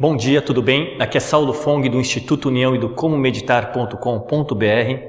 Bom dia, tudo bem? Aqui é Saulo Fong do Instituto União e do Como Meditar.com.br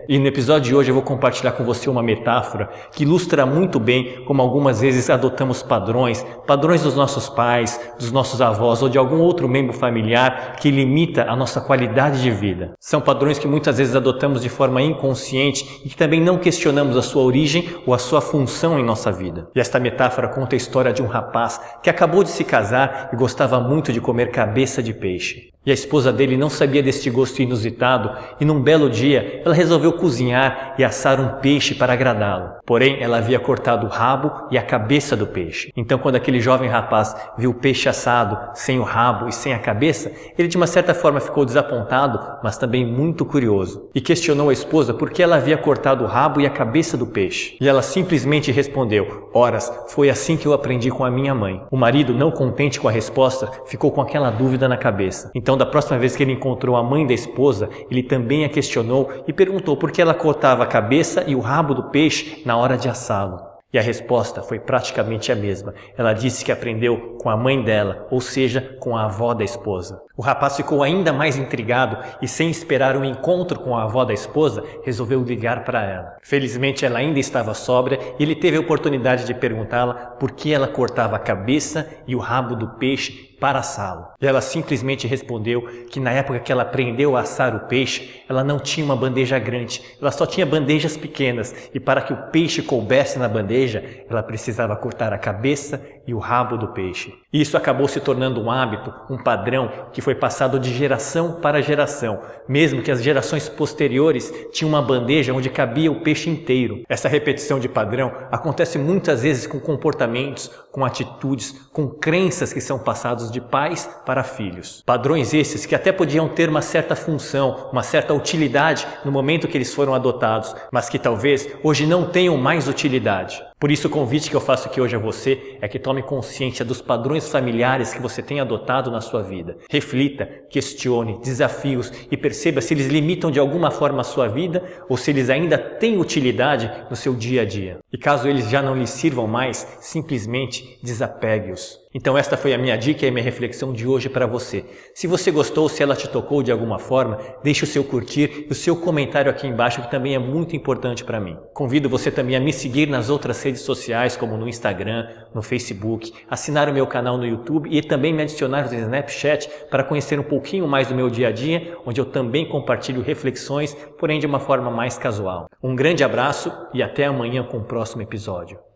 e no episódio de hoje eu vou compartilhar com você uma metáfora que ilustra muito bem como algumas vezes adotamos padrões, padrões dos nossos pais, dos nossos avós ou de algum outro membro familiar que limita a nossa qualidade de vida. São padrões que muitas vezes adotamos de forma inconsciente e que também não questionamos a sua origem ou a sua função em nossa vida. E esta metáfora conta a história de um rapaz que acabou de se casar e gostava muito de comer cabeça de peixe. E a esposa dele não sabia deste gosto inusitado e num belo dia ela resolveu cozinhar e assar um peixe para agradá-lo. Porém, ela havia cortado o rabo e a cabeça do peixe. Então, quando aquele jovem rapaz viu o peixe assado sem o rabo e sem a cabeça, ele de uma certa forma ficou desapontado, mas também muito curioso. E questionou a esposa por que ela havia cortado o rabo e a cabeça do peixe. E ela simplesmente respondeu: Horas, foi assim que eu aprendi com a minha mãe. O marido, não contente com a resposta, ficou com aquela dúvida na cabeça. Então, então, da próxima vez que ele encontrou a mãe da esposa, ele também a questionou e perguntou por que ela cortava a cabeça e o rabo do peixe na hora de assá-lo. E a resposta foi praticamente a mesma. Ela disse que aprendeu com a mãe dela, ou seja, com a avó da esposa. O rapaz ficou ainda mais intrigado e, sem esperar um encontro com a avó da esposa, resolveu ligar para ela. Felizmente, ela ainda estava sóbria e ele teve a oportunidade de perguntá-la por que ela cortava a cabeça e o rabo do peixe para assá-lo. Ela simplesmente respondeu que na época que ela aprendeu a assar o peixe, ela não tinha uma bandeja grande, ela só tinha bandejas pequenas, e para que o peixe coubesse na bandeja, ela precisava cortar a cabeça e o rabo do peixe. Isso acabou se tornando um hábito, um padrão que foi passado de geração para geração, mesmo que as gerações posteriores tinham uma bandeja onde cabia o peixe inteiro. Essa repetição de padrão acontece muitas vezes com comportamentos, com atitudes, com crenças que são passados de pais para filhos. Padrões esses que até podiam ter uma certa função, uma certa utilidade no momento que eles foram adotados, mas que talvez hoje não tenham mais utilidade. Por isso, o convite que eu faço aqui hoje a você é que tome consciência dos padrões familiares que você tem adotado na sua vida. Reflita, questione, desafios e perceba se eles limitam de alguma forma a sua vida ou se eles ainda têm utilidade no seu dia a dia. E caso eles já não lhe sirvam mais, simplesmente desapegue-os. Então esta foi a minha dica e a minha reflexão de hoje para você. Se você gostou, se ela te tocou de alguma forma, deixe o seu curtir e o seu comentário aqui embaixo que também é muito importante para mim. Convido você também a me seguir nas outras redes sociais como no Instagram, no Facebook, assinar o meu canal no YouTube e também me adicionar no Snapchat para conhecer um pouquinho mais do meu dia a dia, onde eu também compartilho reflexões, porém de uma forma mais casual. Um grande abraço e até amanhã com o próximo episódio.